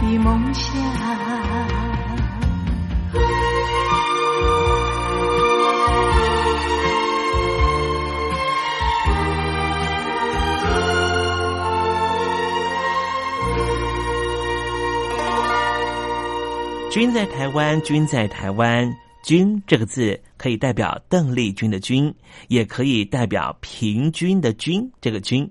的梦想。君在台湾，君在台湾，君这个字可以代表邓丽君的君，也可以代表平均的均这个均。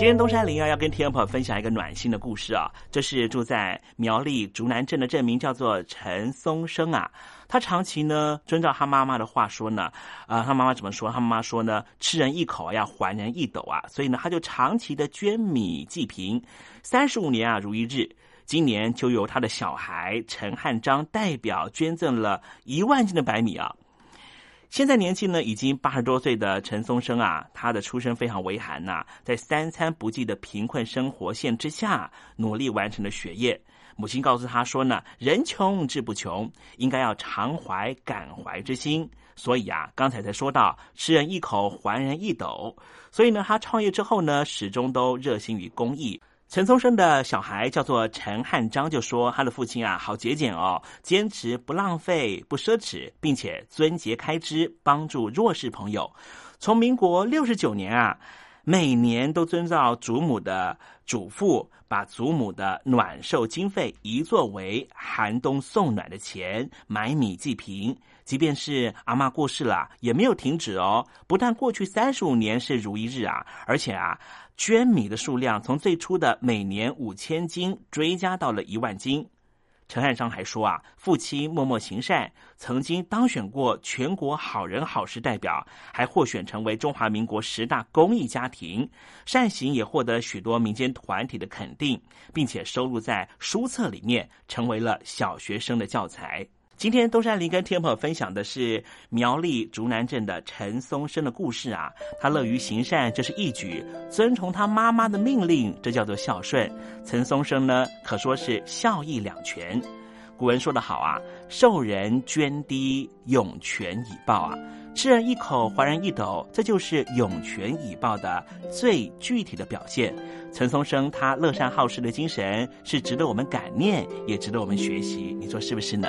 今天东山林啊，要跟听众朋友分享一个暖心的故事啊。这是住在苗栗竹南镇的镇民，叫做陈松生啊。他长期呢遵照他妈妈的话说呢，啊，他妈妈怎么说？他妈妈说呢，吃人一口要还人一斗啊。所以呢，他就长期的捐米济贫，三十五年啊如一日。今年就由他的小孩陈汉章代表捐赠了一万斤的白米啊。现在年纪呢，已经八十多岁的陈松生啊，他的出身非常微寒呐，在三餐不济的贫困生活线之下，努力完成了学业。母亲告诉他说呢，人穷志不穷，应该要常怀感怀之心。所以啊，刚才才说到吃人一口还人一斗，所以呢，他创业之后呢，始终都热心于公益。陈松生的小孩叫做陈汉章，就说他的父亲啊，好节俭哦，坚持不浪费、不奢侈，并且遵节开支，帮助弱势朋友。从民国六十九年啊，每年都遵照祖母的嘱咐，把祖母的暖寿经费移作为寒冬送暖的钱，买米济贫。即便是阿妈过世了，也没有停止哦。不但过去三十五年是如一日啊，而且啊。捐米的数量从最初的每年五千斤追加到了一万斤。陈汉章还说啊，父亲默默行善，曾经当选过全国好人好事代表，还获选成为中华民国十大公益家庭，善行也获得许多民间团体的肯定，并且收录在书册里面，成为了小学生的教材。今天东山林跟听众朋友分享的是苗栗竹南镇的陈松生的故事啊，他乐于行善，这是义举；遵从他妈妈的命令，这叫做孝顺。陈松生呢，可说是孝义两全。古人说得好啊，受人捐滴，涌泉以报啊。吃人一口，还人一斗，这就是涌泉以报的最具体的表现。陈松生他乐善好施的精神是值得我们感念，也值得我们学习。你说是不是呢？